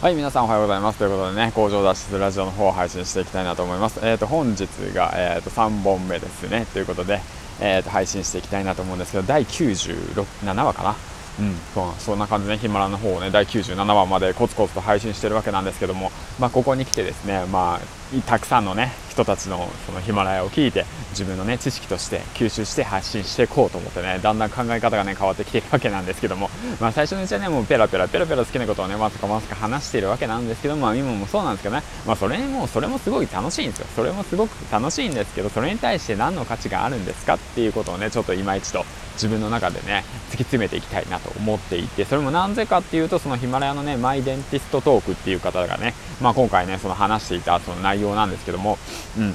はい、皆さんおはようございます。ということでね、工場脱出ラジオの方を配信していきたいなと思います。えっ、ー、と、本日が、えっ、ー、と、3本目ですね。ということで、えっ、ー、と、配信していきたいなと思うんですけど、第97話かなうん、そんな感じで、ね、ヒマラの方をね、第97話までコツコツと配信してるわけなんですけども、まあ、ここに来てですね、まあ、たくさんのね人たちのそのヒマラヤを聞いて自分のね知識として吸収して発信していこうと思ってねだんだん考え方がね変わってきているわけなんですけども まあ最初のうちはねもうペラペラペラペラ好きなことをねわずかわずか話しているわけなんですけどまあ今もそうなんですけどねまあそれもそれもすごい楽しいんですよ。それもすごく楽しいんですけどそれに対して何の価値があるんですかっていうことをねちょっと今一度自分の中でね突き詰めていきたいなと思っていてそれもなぜかっていうとそのヒマラヤのねマイデンティストトークっていう方がねまあ今回ねその話していたその内容容なんですけどもうん、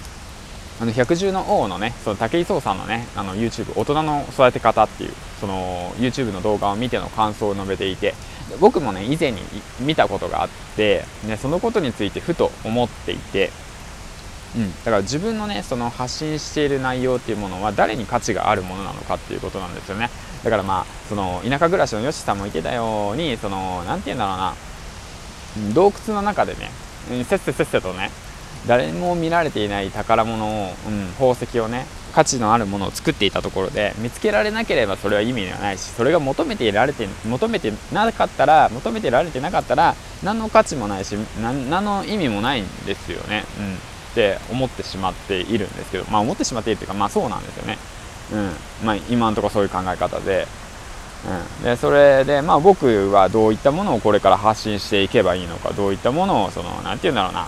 あの百獣の王のねその武井壮さんのねあの YouTube 大人の育て方っていうその YouTube の動画を見ての感想を述べていて僕もね以前に見たことがあって、ね、そのことについてふと思っていて、うん、だから自分のねその発信している内容っていうものは誰に価値があるものなのかっていうことなんですよね。だからまあその田舎暮らしのよしさんも言ってたようにその何て言うんだろうな。洞窟の中でねせっせせっせとね誰も見られていない宝物を、うん、宝石をね価値のあるものを作っていたところで見つけられなければそれは意味がないしそれが求めていられて求めてなかったら求めてられてなかったら何の価値もないし何の意味もないんですよね、うん、って思ってしまっているんですけどまあ思ってしまっているっていうかまあそうなんですよね、うん。まあ、今のところそういう考え方で。うん、でそれで、まあ、僕はどういったものをこれから発信していけばいいのかどういったものをその何て言うんだろうな、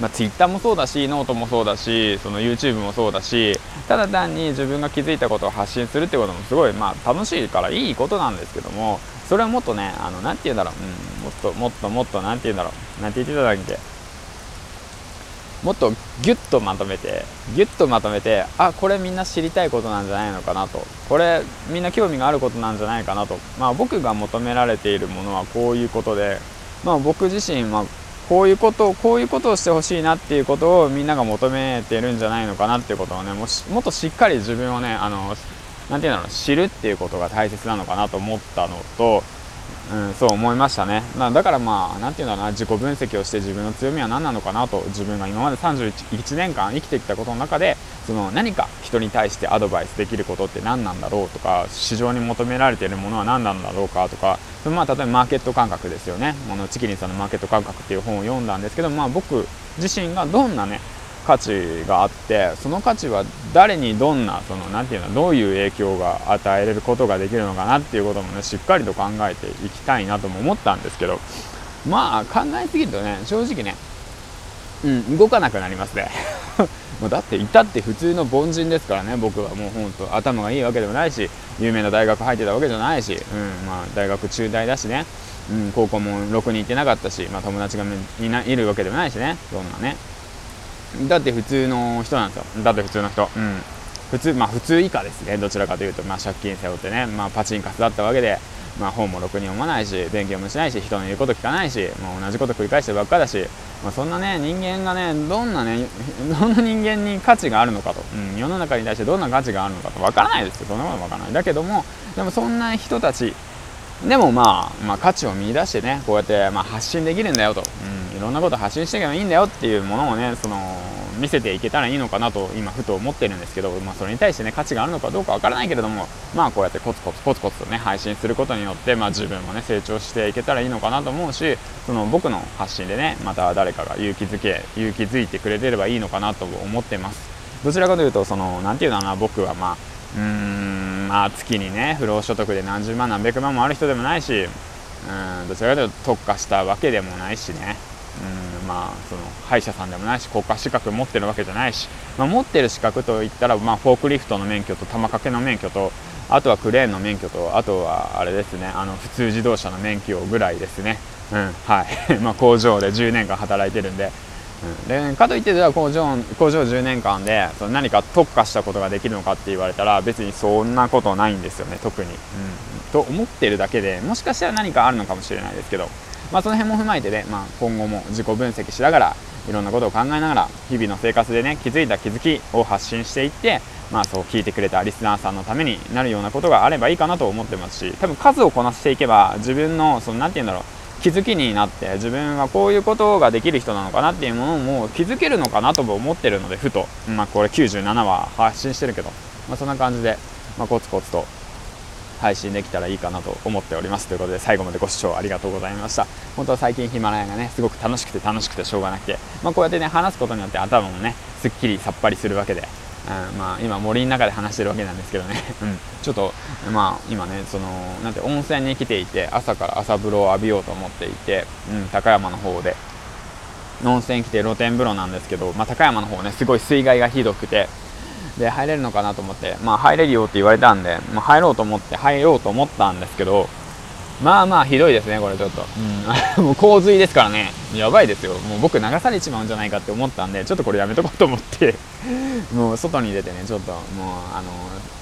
まあ、Twitter もそうだしノートもそうだしその YouTube もそうだしただ単に自分が気づいたことを発信するってこともすごい、まあ、楽しいからいいことなんですけどもそれはもっとねあのなて言うんだろう、うん、もっともっともっと何て言うんだろう何て言ってただっけ？もっとギュッとまとめてギュッとまとめてあこれみんな知りたいことなんじゃないのかなと。これみんな興味があることなんじゃないかなと。まあ僕が求められているものはこういうことでまあ僕自身、まあ、こういうことをこういうことをしてほしいなっていうことをみんなが求めてるんじゃないのかなっていうことをねももっとしっかり自分をねあのなて言うんだろう知るっていうことが大切なのかなと思ったのとうん、そう思いましたね。だからまあ何て言うんだろうな自己分析をして自分の強みは何なのかなと自分が今まで31年間生きてきたことの中でその何か人に対してアドバイスできることって何なんだろうとか市場に求められているものは何なんだろうかとかそのまあ、例えばマーケット感覚ですよね。あのチキリンさんのマーケット感覚っていう本を読んだんですけど、まあ、僕自身がどんなね価値があってその価値は誰にどんなその何て言うのどういう影響が与えれることができるのかなっていうこともねしっかりと考えていきたいなとも思ったんですけどまあ考えすぎるとね正直ねうん動かなくなりますね。だっていたって普通の凡人ですからね僕はもう本当頭がいいわけでもないし有名な大学入ってたわけじゃないし、うんまあ、大学中大だしね、うん、高校もろくに行ってなかったし、まあ、友達がいないるわけでもないしね。そんなね。だって普通の人なんですよ。だって普通の人。うん。普通まあ普通以下ですね。どちらかというと、まあ、借金背負ってね、まあ、パチンカスだったわけで、まあ、本もろくに読まないし勉強もしないし人の言うこと聞かないし、もう、同じこと繰り返してばっかだし、まあ、そんなね人間がねどんなね どんな人間に価値があるのかと、うん、世の中に対してどんな価値があるのかと。わからないですよ。そんなことわからない。だけどもでもそんな人たちでもまあ、まあ、価値を見出してねこうやってまあ発信できるんだよと、うん、いろんなこと発信していけばいいんだよっていうものをねその見せていけたらいいのかなと今ふと思ってるんですけど、まあ、それに対してね価値があるのかどうかわからないけれどもまあこうやってコツコツコツコツとね配信することによって、まあ、自分もね成長していけたらいいのかなと思うしその僕の発信でねまた誰かが勇気づけ勇気づいてくれてればいいのかなと思ってます。どちらかというとその何て言うのかな僕はまあうーんまあ月にね不労所得で何十万何百万もある人でもないしうんどちらかというと特化したわけでもないしね。うんまあその歯医者さんでもないし国家資格持ってるわけじゃないし、まあ、持ってる資格といったら、まあ、フォークリフトの免許と玉掛けの免許とあとはクレーンの免許とあとはあれですねあの普通自動車の免許ぐらいですね、うんはい。まあ、工場で10年間働いてるんで。うんでかといってでは工場工場10年間でその何か特化したことができるのかって言われたら別にそんなことないんですよね特に、うん、と思ってるだけでもしかしたら何かあるのかもしれないですけど、まあ、その辺も踏まえてね、まあ、今後も自己分析しながらいろんなことを考えながら日々の生活でね気づいた気づきを発信していってまあそう聞いてくれたリスナーさんのためになるようなことがあればいいかなと思ってますし多分数をこなしていけば自分のその何て言うんだろう気づきになって自分はこういうことができる人なのかなっていうものも気づけるのかなとも思ってるのでふと、まあ、これ97は発信してるけど、まあ、そんな感じで、まあ、コツコツと配信できたらいいかなと思っておりますということで最後までご視聴ありがとうございました。本当は最近ヒマラヤがねすごく楽しくて楽しくてしょうがなくて、まあ、こうやってね話すことによって頭もねすっきりさっぱりするわけで。うんまあ、今森の中で話してるわけなんですけどね、うん、ちょっと、まあ、今ねそのなんて温泉に来ていて朝から朝風呂を浴びようと思っていて、うん、高山の方で。温泉来て露天風呂なんですけど、まあ、高山の方ねすごい水害がひどくてで入れるのかなと思って、まあ、入れるよって言われたんで、まあ、入ろうと思って入ろうと思ったんですけどまあまあひどいですね、これちょっと。うん、もう洪水ですからね、やばいですよ。もう僕流されちまうんじゃないかって思ったんで、ちょっとこれやめとこうと思って もう外に出てね、ちょっともう、あの、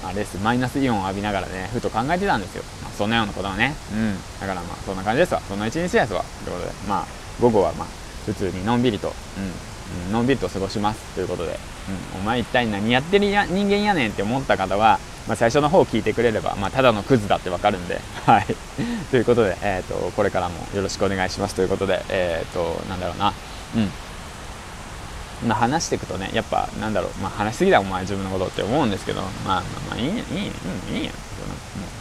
あれです、マイナスイオンを浴びながらね、ふと考えてたんですよ。まあ、そんなようなことはね。うん。だからまあ、そんな感じですわ。そんな一日ですわ。ということで、まあ、午後はまあ、普通にのんびりと、うん、のんびりと過ごします。ということで、うん、お前一体何やってるや人間やねんって思った方は、まあ、最初の方を聞いてくれれば、まあ、ただのクズだってわかるんで、はい。ということで、えっ、ー、と、これからもよろしくお願いしますということで、えっ、ー、と、なんだろうな、うん。まあ、話していくとね、やっぱ、なんだろう、まあ、話しすぎだお前自分のことって思うんですけど、まあ、まあ、まあ、いい、いい、いい、いいよ。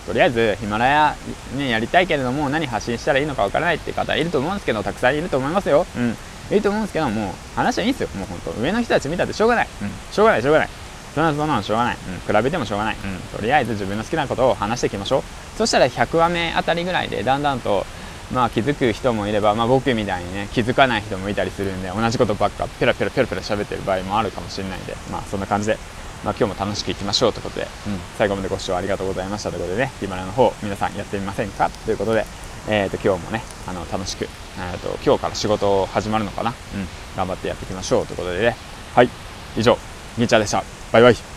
とりあえず、ヒマラヤ、ね、やりたいけれども、何発信したらいいのかわからないって方いると思うんですけど、たくさんいると思いますよ。うん。いると思うんですけど、もう、話はいいんですよ。もう本当上の人たち見たってしょうがない。うん。しょうがない、しょうがない。そんなそんなのしょうがない、うん、比べてもしょうがない、うん、とりあえず自分の好きなことを話していきましょうそしたら100話目あたりぐらいでだんだんとまあ気づく人もいれば、まあ、僕みたいにね気づかない人もいたりするんで同じことばっかペラペラペラペラ喋ってる場合もあるかもしれないんでまあそんな感じで、まあ、今日も楽しくいきましょうということで、うん、最後までご視聴ありがとうございましたということでねヒマラの方皆さんやってみませんか？ということでえーと、今日もねあの楽しく、えーと、今日から仕事始まるのかな、うん、頑張ってやっていきましょうということでね。はい以上銀ちゃんでした。バイバイ。